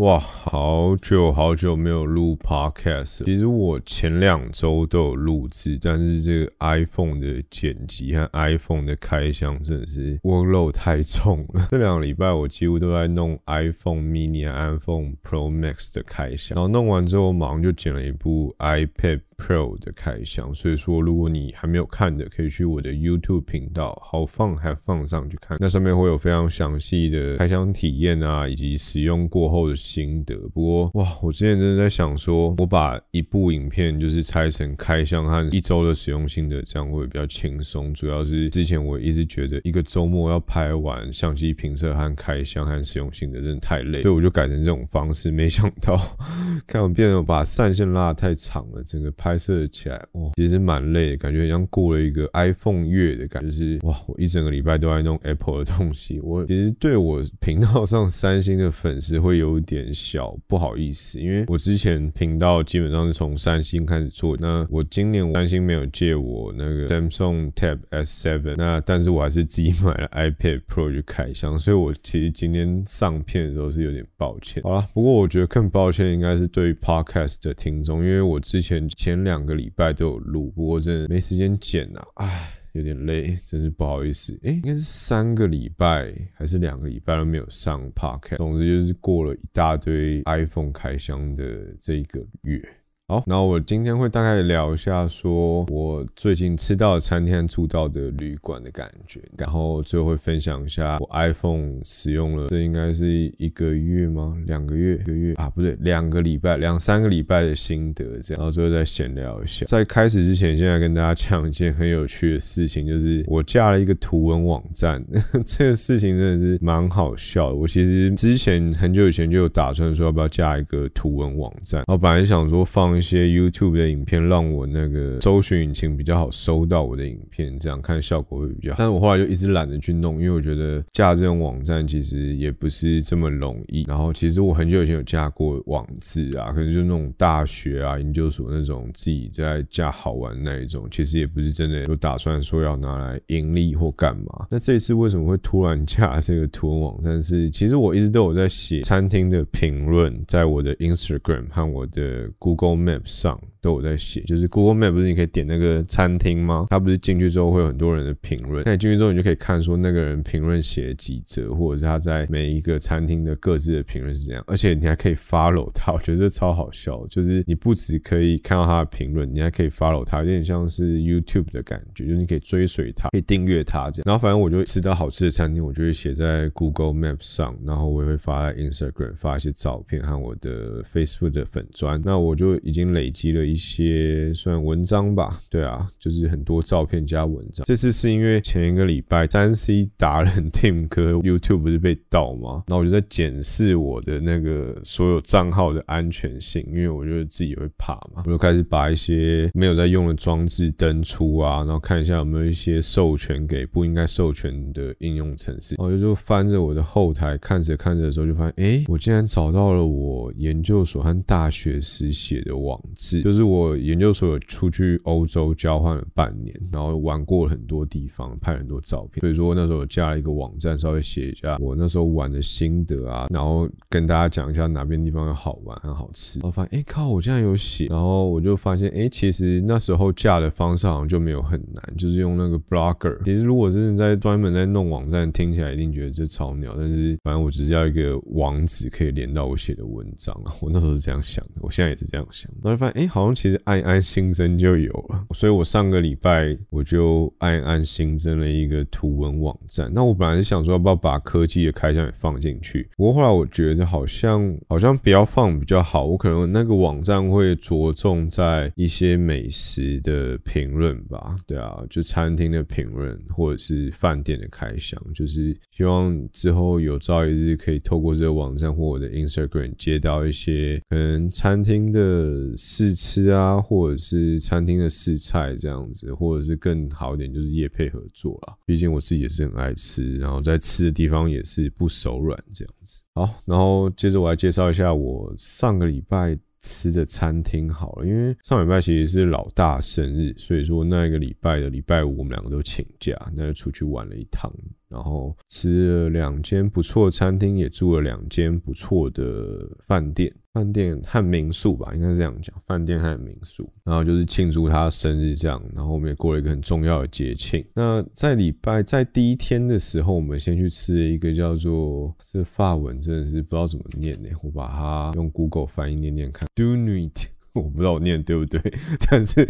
哇，好久好久没有录 podcast。其实我前两周都有录制，但是这个 iPhone 的剪辑和 iPhone 的开箱真的是 workload 太重了。这两个礼拜我几乎都在弄 iPhone mini、iPhone Pro Max 的开箱，然后弄完之后马上就剪了一部 iPad。Pro 的开箱，所以说如果你还没有看的，可以去我的 YouTube 频道好放还放上去看，那上面会有非常详细的开箱体验啊，以及使用过后的心得。不过哇，我之前真的在想说，我把一部影片就是拆成开箱和一周的使用心得，这样会比较轻松。主要是之前我一直觉得一个周末要拍完相机评测和开箱和使用心得真的太累，所以我就改成这种方式。没想到 看我变得把散线拉的太长了，整个拍。拍摄起来哇，其实蛮累的，感觉像过了一个 iPhone 月的感觉，是哇，我一整个礼拜都在弄 Apple 的东西。我其实对我频道上三星的粉丝会有点小不好意思，因为我之前频道基本上是从三星开始做。那我今年三星没有借我那个 Samsung Tab S7，那但是我还是自己买了 iPad Pro 去开箱，所以我其实今天上片的时候是有点抱歉。好了，不过我觉得更抱歉应该是对于 Podcast 的听众，因为我之前前两个礼拜都有录，不过真的没时间剪啊，唉，有点累，真是不好意思。哎，应该是三个礼拜还是两个礼拜都没有上 podcast，总之就是过了一大堆 iPhone 开箱的这一个月。好，那我今天会大概聊一下，说我最近吃到的餐厅、住到的旅馆的感觉，然后最后会分享一下我 iPhone 使用了，这应该是一个月吗？两个月？一个月啊？不对，两个礼拜，两三个礼拜的心得，这样，然后最后再闲聊一下。在开始之前，现在跟大家讲一件很有趣的事情，就是我架了一个图文网站，这个事情真的是蛮好笑的。我其实之前很久以前就有打算说要不要架一个图文网站，我本来想说放。一些 YouTube 的影片让我那个搜寻引擎比较好搜到我的影片，这样看效果会比较好。但是我后来就一直懒得去弄，因为我觉得架这种网站其实也不是这么容易。然后其实我很久以前有架过网志啊，可能就那种大学啊、研究所那种自己在架好玩那一种，其实也不是真的有打算说要拿来盈利或干嘛。那这次为什么会突然架这个图文网站？是其实我一直都有在写餐厅的评论，在我的 Instagram 和我的 Google Map。上都有在写，就是 Google Map 不是你可以点那个餐厅吗？它不是进去之后会有很多人的评论，那你进去之后你就可以看说那个人评论写几则，或者是他在每一个餐厅的各自的评论是这样，而且你还可以 follow 他，我觉得这超好笑，就是你不只可以看到他的评论，你还可以 follow 他，有点像是 YouTube 的感觉，就是你可以追随他，可以订阅他这样。然后反正我就吃到好吃的餐厅，我就会写在 Google Map 上，然后我也会发在 Instagram 发一些照片和我的 Facebook 的粉砖，那我就已经。累积了一些算文章吧，对啊，就是很多照片加文章。这次是因为前一个礼拜三 C 达人 Tim 哥 YouTube 不是被盗吗？然后我就在检视我的那个所有账号的安全性，因为我觉得自己会怕嘛，我就开始把一些没有在用的装置登出啊，然后看一下有没有一些授权给不应该授权的应用程式。然后就翻着我的后台看着看着的时候，就发现，哎，我竟然找到了我研究所和大学时写的网。是，就是我研究所有出去欧洲交换了半年，然后玩过很多地方，拍很多照片。所以说那时候我加了一个网站，稍微写一下我那时候玩的心得啊，然后跟大家讲一下哪边地方好玩、很好吃。然后发现，哎靠，我竟然有写，然后我就发现，哎，其实那时候架的方式好像就没有很难，就是用那个 Blogger。其实如果真的在专门在弄网站，听起来一定觉得这超鸟，但是反正我只是要一个网址可以连到我写的文章。我那时候是这样想的，我现在也是这样想。然后发现，哎，好像其实按一按新增就有了，所以我上个礼拜我就按一按新增了一个图文网站。那我本来是想说要不要把科技的开箱也放进去，不过后来我觉得好像好像不要放比较好。我可能那个网站会着重在一些美食的评论吧，对啊，就餐厅的评论或者是饭店的开箱，就是希望之后有朝一日可以透过这个网站或我的 Instagram 接到一些可能餐厅的。试吃啊，或者是餐厅的试菜这样子，或者是更好一点就是业配合作啦。毕竟我自己也是很爱吃，然后在吃的地方也是不手软这样子。好，然后接着我来介绍一下我上个礼拜吃的餐厅好了，因为上礼拜其实是老大生日，所以说那一个礼拜的礼拜五我们两个都请假，那就出去玩了一趟，然后吃了两间不错的餐厅，也住了两间不错的饭店，饭店和民宿吧，应该是这样讲，饭店和民宿，然后就是庆祝他生日这样，然后我们也过了一个很重要的节庆。那在礼拜在第一天的时候，我们先去吃了一个叫做这法文真的是不知道怎么念呢，我把它用 Google 翻译念念看。Do nuit，我不知道我念对不对，但是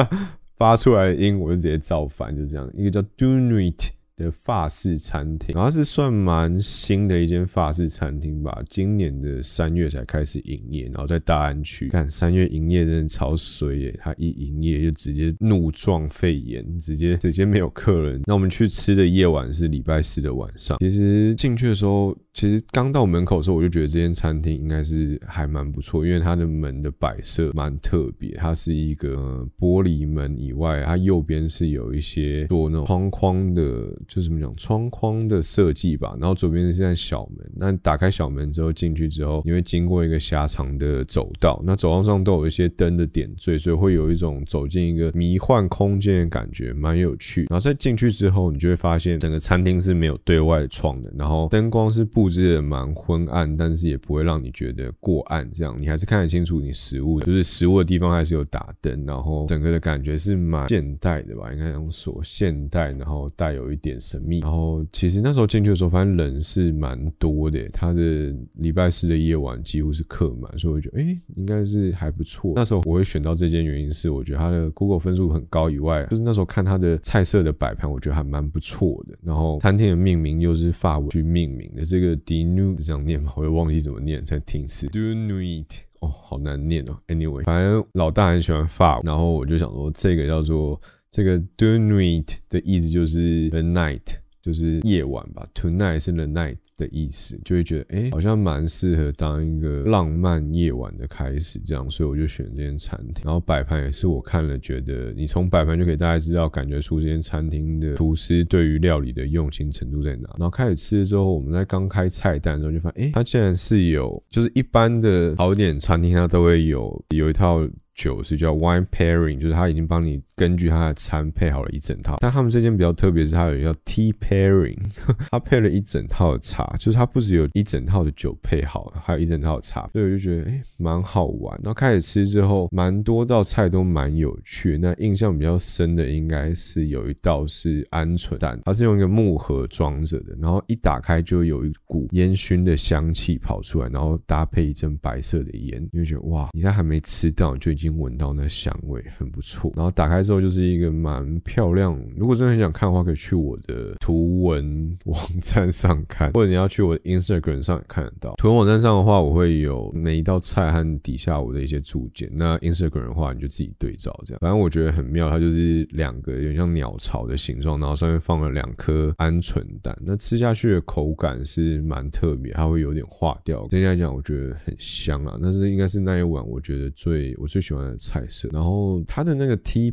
发出来的音我就直接照翻，就这样，一个叫 Do nuit。的法式餐厅，然后是算蛮新的一间法式餐厅吧，今年的三月才开始营业，然后在大安区。看三月营业真的超水耶，他一营业就直接怒撞肺炎，直接直接没有客人。那我们去吃的夜晚是礼拜四的晚上，其实进去的时候。其实刚到门口的时候，我就觉得这间餐厅应该是还蛮不错，因为它的门的摆设蛮特别。它是一个玻璃门以外，它右边是有一些做那种框框的，就怎么讲窗框的设计吧。然后左边是在小门，那打开小门之后进去之后，你会经过一个狭长的走道，那走道上都有一些灯的点缀，所以会有一种走进一个迷幻空间的感觉，蛮有趣。然后再进去之后，你就会发现整个餐厅是没有对外窗的，然后灯光是。布置的蛮昏暗，但是也不会让你觉得过暗，这样你还是看得清楚你食物，就是食物的地方还是有打灯，然后整个的感觉是蛮现代的吧，应该用说现代，然后带有一点神秘。然后其实那时候进去的时候，发现人是蛮多的，他的礼拜四的夜晚几乎是客满，所以我觉得哎，应该是还不错。那时候我会选到这间原因是，我觉得它的 Google 分数很高以外，就是那时候看它的菜色的摆盘，我觉得还蛮不错的。然后餐厅的命名又是法文去命名的，这个。D new 这样念吧，我又忘记怎么念，才听一次。Do nuit 哦，好难念哦。Anyway，反正老大很喜欢发，然后我就想说，这个叫做这个 Do nuit 的意思就是 the night，就是夜晚吧。Tonight 是 the night。的意思就会觉得，哎，好像蛮适合当一个浪漫夜晚的开始，这样，所以我就选这间餐厅。然后摆盘也是我看了，觉得你从摆盘就可以大概知道，感觉出这间餐厅的厨师对于料理的用心程度在哪。然后开始吃了之后，我们在刚开菜单的时候就发现，哎，它竟然是有，就是一般的好点餐厅它都会有有一套。酒是叫 wine pairing，就是他已经帮你根据他的餐配好了一整套。但他们这间比较特别，是它有叫 tea pairing，他配了一整套的茶，就是他不只有一整套的酒配好，还有一整套的茶，所以我就觉得哎蛮好玩。然后开始吃之后，蛮多道菜都蛮有趣。那印象比较深的应该是有一道是鹌鹑蛋，它是用一个木盒装着的，然后一打开就有一股烟熏的香气跑出来，然后搭配一阵白色的烟，你会觉得哇，你在还没吃到就已经。已经闻到那香味很不错，然后打开之后就是一个蛮漂亮。如果真的很想看的话，可以去我的图文网站上看，或者你要去我的 Instagram 上也看得到。图文网站上的话，我会有每一道菜和底下我的一些注解。那 Instagram 的话，你就自己对照这样。反正我觉得很妙，它就是两个有点像鸟巢的形状，然后上面放了两颗鹌鹑蛋。那吃下去的口感是蛮特别，它会有点化掉。整体来讲，我觉得很香啊。但是应该是那一碗，我觉得最我最喜欢。的菜色，然后它的那个 tea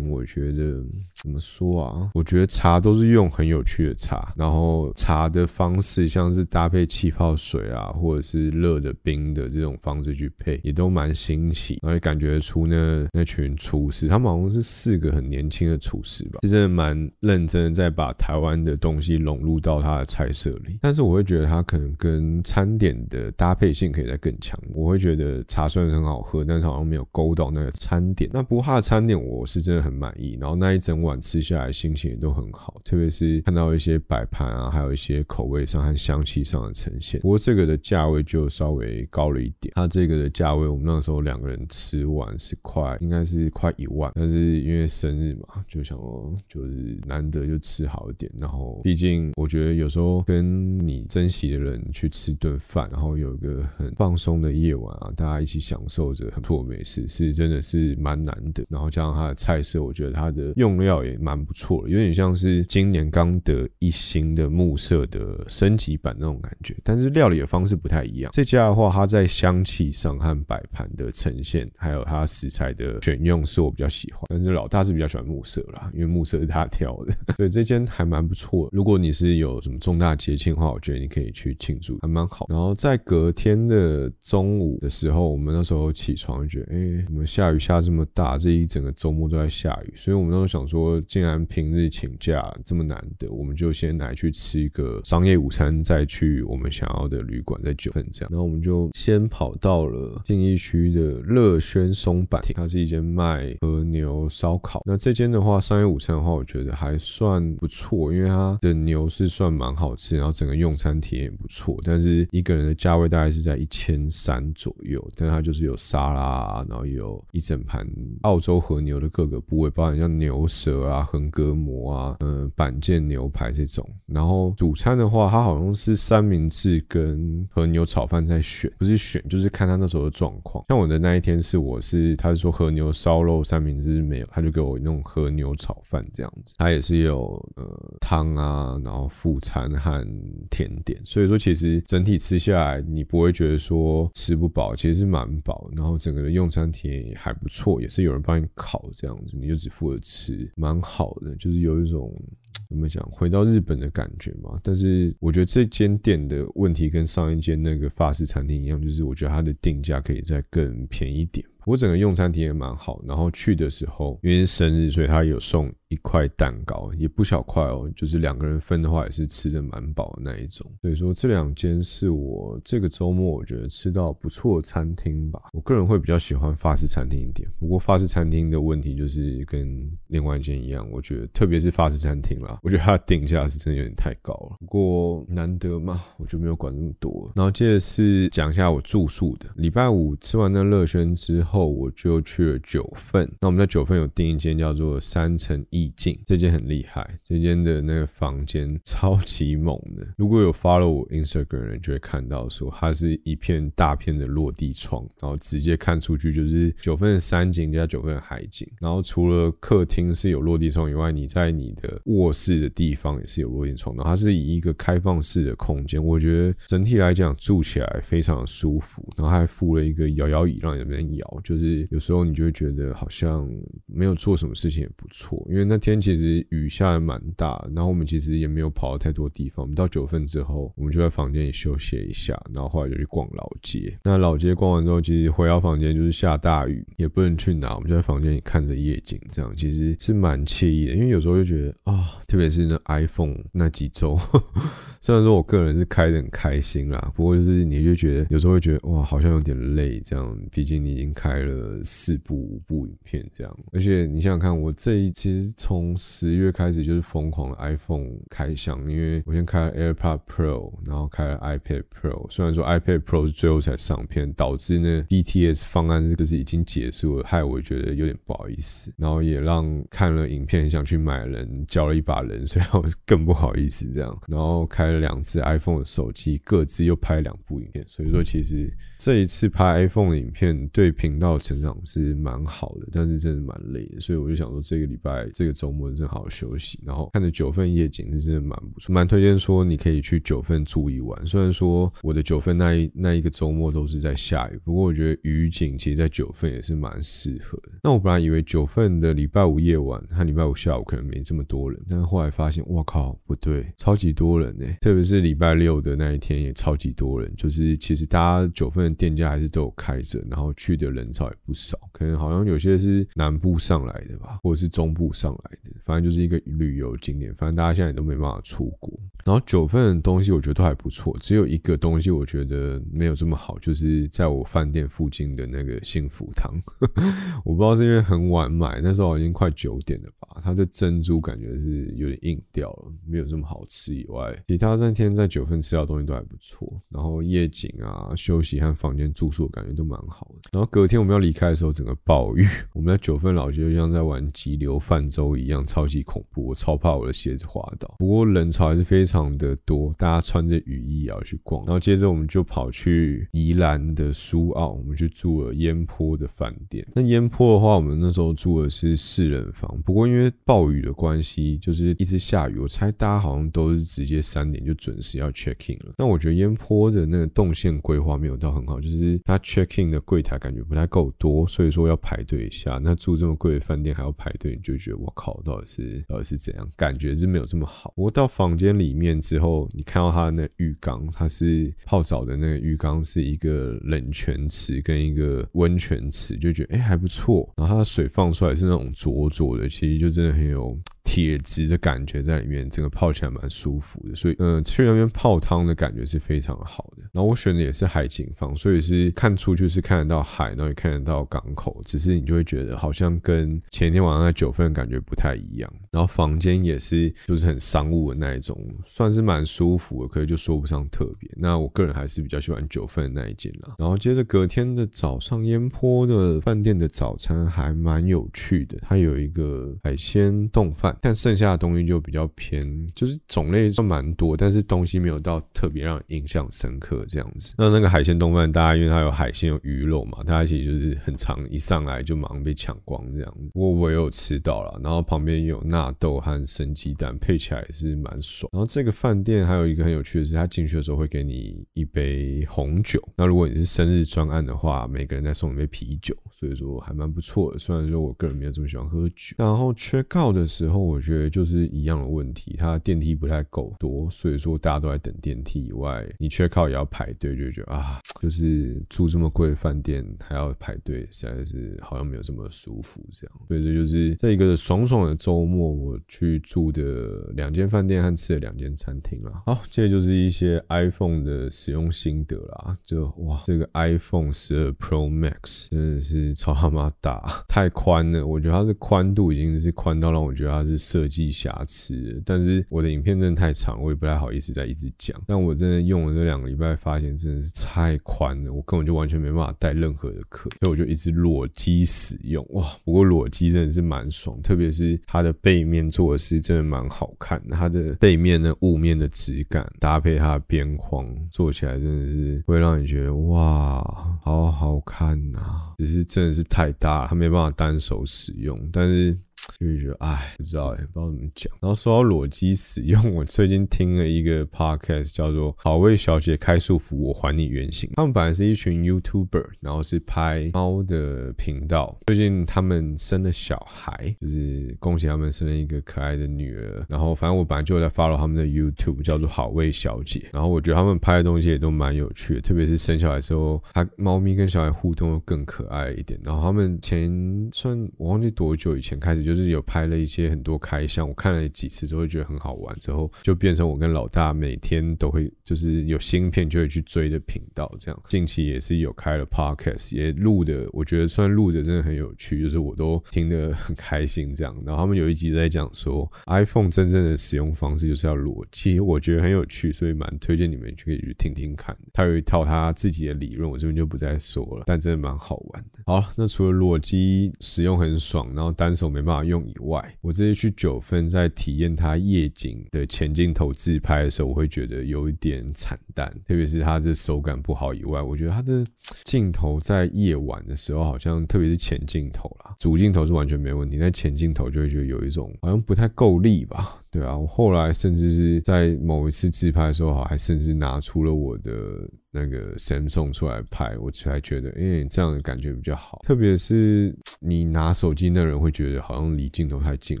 我觉得。怎么说啊？我觉得茶都是用很有趣的茶，然后茶的方式像是搭配气泡水啊，或者是热的冰的这种方式去配，也都蛮新奇，然后感觉出那那群厨师，他们好像是四个很年轻的厨师吧，真的蛮认真的在把台湾的东西融入到他的菜色里。但是我会觉得他可能跟餐点的搭配性可以再更强。我会觉得茶虽然很好喝，但是好像没有勾到那个餐点。那不过他的餐点我是真的很满意，然后那一整晚碗。吃下来心情也都很好，特别是看到一些摆盘啊，还有一些口味上和香气上的呈现。不过这个的价位就稍微高了一点，它这个的价位我们那时候两个人吃完是快，应该是快一万。但是因为生日嘛，就想说就是难得就吃好一点。然后毕竟我觉得有时候跟你珍惜的人去吃顿饭，然后有一个很放松的夜晚啊，大家一起享受着很不错美食，是真的是蛮难的。然后加上它的菜色，我觉得它的用料。也蛮不错的，有点像是今年刚得一星的木色的升级版那种感觉。但是料理的方式不太一样。这家的话，它在香气上和摆盘的呈现，还有它食材的选用，是我比较喜欢。但是老大是比较喜欢木色啦，因为木色是他挑的。对，这间还蛮不错。如果你是有什么重大节庆的话，我觉得你可以去庆祝，还蛮好。然后在隔天的中午的时候，我们那时候起床就觉得，哎，怎么下雨下这么大？这一整个周末都在下雨，所以我们那时候想说，竟然平日请假这么难得，我们就先来去吃一个商业午餐，再去我们想要的旅馆，在九份这样。然后我们就先跑到了信义区的乐轩松板亭，它是一间卖和牛烧烤。那这间的话，商业午餐的话，我觉得还算不错，因为它的牛是算蛮好吃，然后整个用餐体验也不错。但是一个人的价位大概是在一千三左右，但它就是有沙拉，然后有一整盘澳洲和牛的各个部位，包含像牛舌啊、横膈膜啊、嗯板腱牛排这种。然后主餐的话，它好像是三明治跟和牛炒饭在选，不是选就是看他那时候的状况。像我的那一天是我是他是说和牛烧肉三明治没有，他就给我弄和牛炒饭这样子。他也是有呃汤啊，然后副餐和甜点，所以说其实整体吃下来你不会觉得说吃不饱，其实是蛮饱。然后整个的用餐体验也还不错，也是有人帮你烤这样子，你就只负责吃，蛮好的，就是有一种。怎么讲？回到日本的感觉嘛。但是我觉得这间店的问题跟上一间那个法式餐厅一样，就是我觉得它的定价可以再更便宜点。我整个用餐体验蛮好，然后去的时候因为是生日，所以他有送一块蛋糕，也不小块哦，就是两个人分的话也是吃的蛮饱的那一种。所以说这两间是我这个周末我觉得吃到不错的餐厅吧。我个人会比较喜欢法式餐厅一点，不过法式餐厅的问题就是跟另外一间一样，我觉得特别是法式餐厅啦，我觉得它定价是真的有点太高了。不过难得嘛，我就没有管那么多。然后接着是讲一下我住宿的，礼拜五吃完那乐轩之后。我就去了九份，那我们在九份有订一间叫做三层一意境，这间很厉害，这间的那个房间超级猛的。如果有 follow 我 Instagram 的人就会看到，说它是一片大片的落地窗，然后直接看出去就是九分的山景加九分的海景。然后除了客厅是有落地窗以外，你在你的卧室的地方也是有落地窗的。它是以一个开放式的空间，我觉得整体来讲住起来非常的舒服。然后还附了一个摇摇椅让你那边摇。就是有时候你就会觉得好像没有做什么事情也不错，因为那天其实雨下的蛮大，然后我们其实也没有跑到太多地方。我们到九份之后，我们就在房间里休息一下，然后后来就去逛老街。那老街逛完之后，其实回到房间就是下大雨，也不能去哪，我们就在房间里看着夜景，这样其实是蛮惬意的。因为有时候就觉得啊，特别是那 iPhone 那几周。虽然说我个人是开的很开心啦，不过就是你就觉得有时候会觉得哇，好像有点累这样。毕竟你已经开了四部五部影片这样，而且你想想看，我这一其实从十月开始就是疯狂的 iPhone 开箱，因为我先开了 AirPod Pro，然后开了 iPad Pro。虽然说 iPad Pro 是最后才上片，导致呢 BTS 方案这个是已经结束了，害我觉得有点不好意思。然后也让看了影片想去买人交了一把人，所以我更不好意思这样。然后开了。两次 iPhone 的手机各自又拍两部影片，所以说其实这一次拍 iPhone 的影片对频道成长是蛮好的，但是真的蛮累的，所以我就想说这个礼拜这个周末正好休息，然后看着九份夜景是真的蛮不错，蛮推荐说你可以去九份住一晚。虽然说我的九份那一那一个周末都是在下雨，不过我觉得雨景其实在九份也是蛮适合的。那我本来以为九份的礼拜五夜晚和礼拜五下午可能没这么多人，但是后来发现，我靠，不对，超级多人呢。特别是礼拜六的那一天也超级多人，就是其实大家九份的店家还是都有开着，然后去的人潮也不少，可能好像有些是南部上来的吧，或者是中部上来的，反正就是一个旅游景点，反正大家现在都没办法出国。然后九份的东西我觉得都还不错，只有一个东西我觉得没有这么好，就是在我饭店附近的那个幸福堂，我不知道是因为很晚买，那时候已经快九点了吧，它的珍珠感觉是有点硬掉了，没有这么好吃以外，其他。他那天在九份吃到东西都还不错，然后夜景啊、休息和房间住宿感觉都蛮好的。然后隔天我们要离开的时候，整个暴雨，我们在九份老街就像在玩急流泛舟不一样，超级恐怖，我超怕我的鞋子滑倒。不过人潮还是非常的多，大家穿着雨衣也要去逛。然后接着我们就跑去宜兰的苏澳，我们去住了烟坡的饭店。那烟坡的话，我们那时候住的是四人房，不过因为暴雨的关系，就是一直下雨，我猜大家好像都是直接三点就准时要 check in 了。那我觉得烟坡的那个动线规划没有到很好，就是它 check in 的柜台感觉不太够多，所以说要排队一下。那住这么贵的饭店还要排队，你就觉得到底是到底是怎样？感觉是没有这么好。我到房间里面之后，你看到它的那浴缸，它是泡澡的那个浴缸，是一个冷泉池跟一个温泉池，就觉得哎还不错。然后它的水放出来是那种浊浊的，其实就真的很有。铁质的感觉在里面，整个泡起来蛮舒服的，所以嗯，去那边泡汤的感觉是非常好的。然后我选的也是海景房，所以是看出去是看得到海，然后也看得到港口，只是你就会觉得好像跟前天晚上在九份感觉不太一样。然后房间也是就是很商务的那一种，算是蛮舒服的，可是就说不上特别。那我个人还是比较喜欢九份那一间啦。然后接着隔天的早上，烟坡的饭店的早餐还蛮有趣的，它有一个海鲜冻饭。但剩下的东西就比较偏，就是种类算蛮多，但是东西没有到特别让人印象深刻这样子。那那个海鲜冻饭，大家因为它有海鲜有鱼肉嘛，大家其实就是很长，一上来就马上被抢光这样子。不过我也有吃到了，然后旁边有纳豆和生鸡蛋，配起来也是蛮爽。然后这个饭店还有一个很有趣的是，他进去的时候会给你一杯红酒。那如果你是生日专案的话，每个人再送一杯啤酒，所以说还蛮不错的。虽然说我个人没有这么喜欢喝酒。然后缺告的时候。我觉得就是一样的问题，它电梯不太够多，所以说大家都在等电梯以外，你缺靠也要排队，就觉得啊，就是住这么贵的饭店还要排队，实在是好像没有这么舒服这样。所以这就是这一个爽爽的周末，我去住的两间饭店和吃了两间餐厅了。好，这就是一些 iPhone 的使用心得啦。就哇，这个 iPhone 十二 Pro Max 真的是超他妈大，太宽了，我觉得它的宽度已经是宽到让我觉得它是。设计瑕疵，但是我的影片真的太长，我也不太好意思再一直讲。但我真的用了这两个礼拜，发现真的是太宽了，我根本就完全没办法带任何的壳，所以我就一直裸机使用。哇，不过裸机真的是蛮爽，特别是它的背面做的是真的蛮好看，它的背面的雾面的质感搭配它的边框，做起来真的是会让你觉得哇，好好看呐！只是真的是太大，它没办法单手使用，但是。就觉得哎，不知道哎，不知道怎么讲。然后说到裸机使用，我最近听了一个 podcast，叫做《好味小姐开束缚，我还你原形》。他们本来是一群 YouTuber，然后是拍猫的频道。最近他们生了小孩，就是恭喜他们生了一个可爱的女儿。然后反正我本来就在 follow 他们的 YouTube，叫做《好味小姐》。然后我觉得他们拍的东西也都蛮有趣的，特别是生小孩之后，他猫咪跟小孩互动更可爱一点。然后他们前算我忘记多久以前开始就是。有拍了一些很多开箱，我看了几次都会觉得很好玩，之后就变成我跟老大每天都会就是有新片就会去追的频道。这样近期也是有开了 podcast，也录的，我觉得算录的真的很有趣，就是我都听得很开心。这样，然后他们有一集在讲说 iPhone 真正的使用方式就是要裸机，我觉得很有趣，所以蛮推荐你们可以去听听看。他有一套他自己的理论，我这边就不再说了，但真的蛮好玩的。好，那除了裸机使用很爽，然后单手没办法用。以外，我这次去九分在体验它夜景的前镜头自拍的时候，我会觉得有一点惨淡，特别是它这手感不好以外，我觉得它的镜头在夜晚的时候，好像特别是前镜头啦，主镜头是完全没问题，但前镜头就会觉得有一种好像不太够力吧。对啊，我后来甚至是在某一次自拍的时候，还甚至拿出了我的那个 Samsung 出来拍，我才觉得，哎，这样的感觉比较好。特别是你拿手机那人会觉得好像离镜头太近，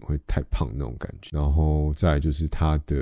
会太胖那种感觉。然后再就是它的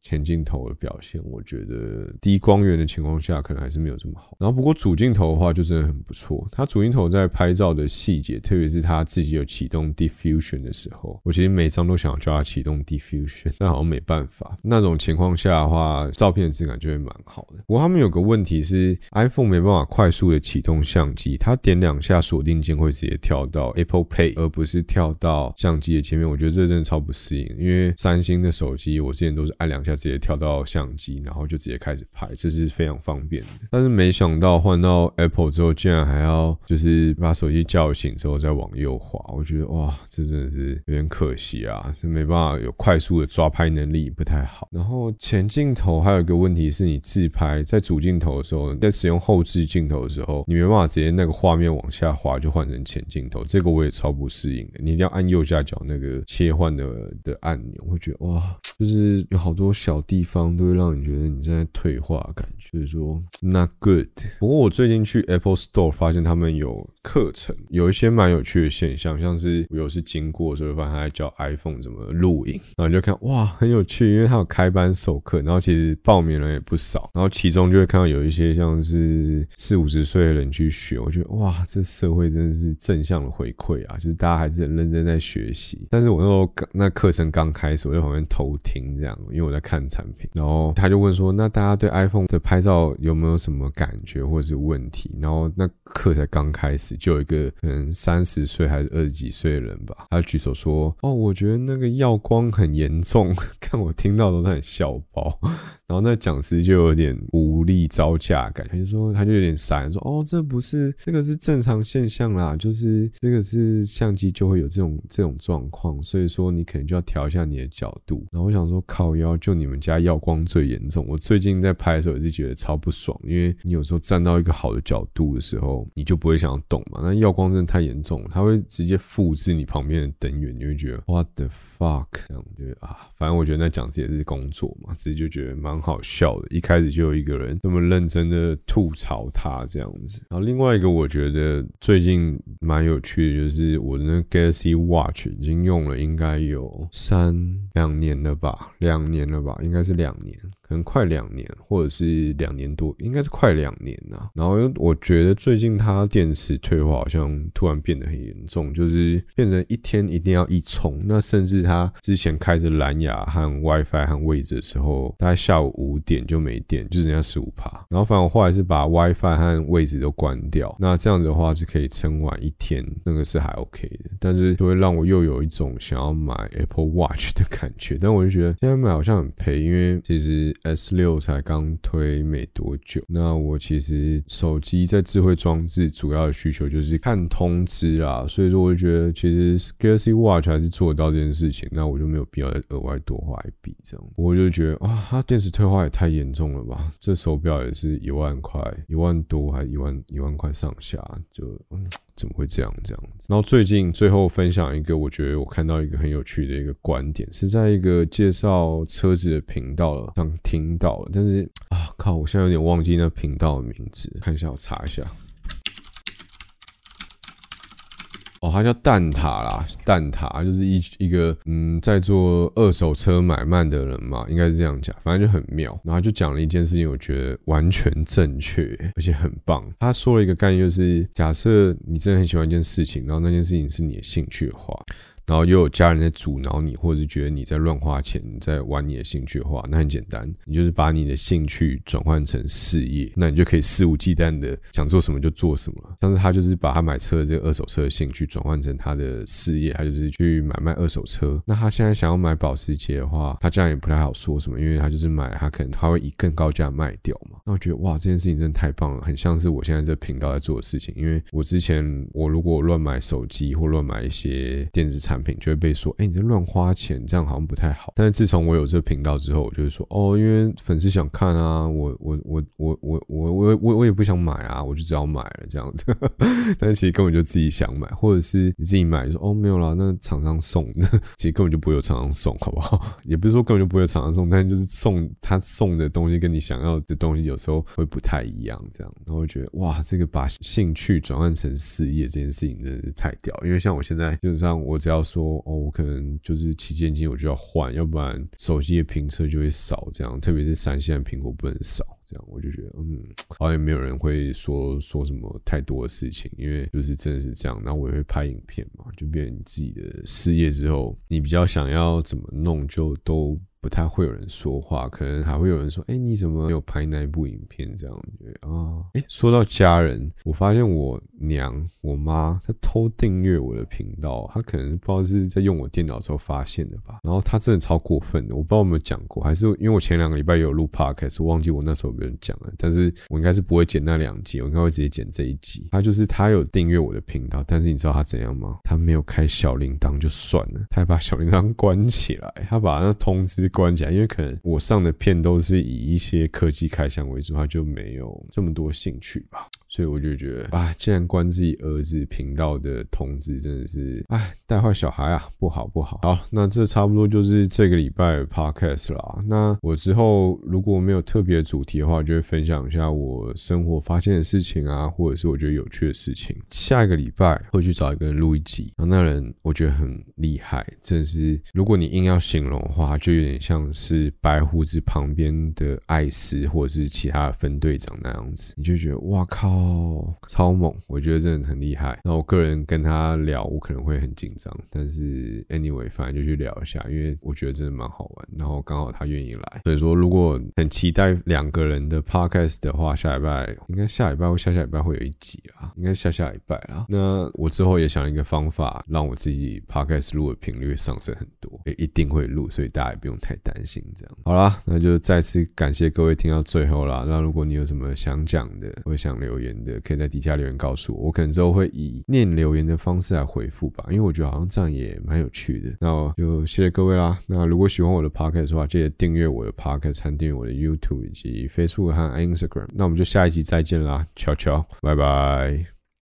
前镜头的表现，我觉得低光源的情况下可能还是没有这么好。然后不过主镜头的话就真的很不错，它主镜头在拍照的细节，特别是它自己有启动 Diffusion 的时候，我其实每张都想要叫它启动 Diff Diff。但好像没办法，那种情况下的话，照片质感就会蛮好的。不过他们有个问题是，iPhone 没办法快速的启动相机，它点两下锁定键会直接跳到 Apple Pay，而不是跳到相机的前面。我觉得这真的超不适应，因为三星的手机我之前都是按两下直接跳到相机，然后就直接开始拍，这是非常方便的。但是没想到换到 Apple 之后，竟然还要就是把手机叫醒之后再往右滑，我觉得哇，这真的是有点可惜啊，就没办法有快速的抓拍能力，不太好。然后前镜头还有一个问题是你自拍在主镜头的时候，在使用后置镜头的时候，你没办法直接那个画面往下滑就换成前镜头，这个我也超不适应的。你一定要按右下角那个切换的的按钮，会觉得哇。就是有好多小地方都会让你觉得你在退化，感觉就是说 not good。不过我最近去 Apple Store 发现他们有课程，有一些蛮有趣的现象，像是我有次经过的时候，发现他教 iPhone 怎么录影，就看哇很有趣，因为他有开班授课，然后其实报名人也不少，然后其中就会看到有一些像是四五十岁的人去学，我觉得哇这社会真的是正向的回馈啊，就是大家还是很认真在学习。但是我那时候刚那课程刚开始，我在旁边偷。听这样，因为我在看产品，然后他就问说：“那大家对 iPhone 的拍照有没有什么感觉或者是问题？”然后那课才刚开始，就有一个可能三十岁还是二十几岁的人吧，他举手说：“哦，我觉得那个耀光很严重。”看我听到都在笑爆。然后那讲师就有点无力招架感，他就说他就有点傻，说哦这不是这个是正常现象啦，就是这个是相机就会有这种这种状况，所以说你可能就要调一下你的角度。然后我想说靠腰，就你们家耀光最严重，我最近在拍的时候也是觉得超不爽，因为你有时候站到一个好的角度的时候，你就不会想要动嘛。那耀光真的太严重了，它会直接复制你旁边的灯源，你会觉得 what the fuck，这样啊，反正我觉得那讲师也是工作嘛，自己就觉得蛮。好笑的，一开始就有一个人这么认真的吐槽他这样子。然后另外一个我觉得最近蛮有趣的，就是我的那 Galaxy Watch 已经用了应该有三两年了吧，两年了吧，应该是两年。可能快两年，或者是两年多，应该是快两年呐。然后我觉得最近它电池退化好像突然变得很严重，就是变成一天一定要一充。那甚至它之前开着蓝牙和 WiFi 和位置的时候，大概下午五点就没电，就剩下十五帕。然后反正我后来是把 WiFi 和位置都关掉。那这样子的话是可以撑完一天，那个是还 OK 的。但是就会让我又有一种想要买 Apple Watch 的感觉。但我就觉得现在买好像很赔，因为其实。S 六才刚推没多久，那我其实手机在智慧装置主要的需求就是看通知啊，所以说我就觉得其实 Galaxy Watch 还是做得到这件事情，那我就没有必要再额外多花一笔这样。我就觉得啊，它电池退化也太严重了吧？这手表也是一万块，一万多还一万一万块上下，就嗯。怎么会这样这样子？然后最近最后分享一个，我觉得我看到一个很有趣的一个观点，是在一个介绍车子的频道上听到，但是啊靠，我现在有点忘记那频道的名字，看一下我查一下。哦，他叫蛋挞啦，蛋挞就是一一个嗯，在做二手车买卖的人嘛，应该是这样讲，反正就很妙。然后就讲了一件事情，我觉得完全正确，而且很棒。他说了一个概念，就是假设你真的很喜欢一件事情，然后那件事情是你的兴趣的话。然后又有家人在阻挠你，或者是觉得你在乱花钱，在玩你的兴趣的话，那很简单，你就是把你的兴趣转换成事业，那你就可以肆无忌惮的想做什么就做什么。像是他就是把他买车的这个二手车的兴趣转换成他的事业，他就是去买卖二手车。那他现在想要买保时捷的话，他这样也不太好说什么，因为他就是买，他可能他会以更高价卖掉嘛。那我觉得哇，这件事情真的太棒了，很像是我现在这频道在做的事情。因为我之前我如果乱买手机或乱买一些电子产，产品就会被说，哎，你在乱花钱，这样好像不太好。但是自从我有这个频道之后，我就会说，哦，因为粉丝想看啊，我我我我我我我我我也不想买啊，我就只要买了这样子。但是其实根本就自己想买，或者是你自己买，说哦没有啦，那厂商送的，其实根本就不会有厂商送，好不好？也不是说根本就不会有厂商送，但就是送他送的东西跟你想要的东西有时候会不太一样，这样。然后觉得哇，这个把兴趣转换成事业这件事情真的是太屌，因为像我现在基本上我只要。说哦，我可能就是旗舰机，我就要换，要不然手机的评测就会少。这样，特别是三线苹果不能少。这样，我就觉得，嗯，好像没有人会说说什么太多的事情，因为就是真的是这样。然后我也会拍影片嘛，就变成你自己的事业之后，你比较想要怎么弄，就都不太会有人说话，可能还会有人说：“哎，你怎么没有拍那一部影片？”这样子啊。哎，说到家人，我发现我娘、我妈她偷订阅我的频道，她可能不知道是在用我电脑时候发现的吧。然后她真的超过分的，我不知道有没有讲过，还是因为我前两个礼拜有录 podcast，忘记我那时候有没有讲了。但是我应该是不会剪那两集，我应该会直接剪这一集。她就是她有订阅我的频道，但是你知道她怎样吗？她没有开小铃铛就算了，她还把小铃铛关起来，她把那通知关起来，因为可能我上的片都是以一些科技开箱为主，他就没有这么多兴趣吧。所以我就觉得，啊，竟然关自己儿子频道的通知，真的是，哎，带坏小孩啊，不好不好。好，那这差不多就是这个礼拜 podcast 啦。那我之后如果没有特别主题的话，就会分享一下我生活发现的事情啊，或者是我觉得有趣的事情。下一个礼拜会去找一个人录一集，然后那人我觉得很厉害，真的是，如果你硬要形容的话，就有点像是白胡子旁边的艾斯，或者是其他的分队长那样子，你就觉得，哇靠！哦，超猛！我觉得真的很厉害。那我个人跟他聊，我可能会很紧张，但是 anyway，反正就去聊一下，因为我觉得真的蛮好玩。然后刚好他愿意来，所以说如果很期待两个人的 podcast 的话，下礼拜应该下礼拜或下下礼拜会有一集啦，应该下下礼拜啦。那我之后也想一个方法，让我自己 podcast 录的频率上升很多，也一定会录，所以大家也不用太担心。这样好啦，那就再次感谢各位听到最后啦。那如果你有什么想讲的，或者想留言。的可以在底下留言告诉我，我可能之后会以念留言的方式来回复吧，因为我觉得好像这样也蛮有趣的。那就谢谢各位啦。那如果喜欢我的 podcast 的话，记得订阅我的 podcast 和订阅我的 YouTube 以及 Facebook 和 Instagram。那我们就下一集再见啦，乔乔，拜拜。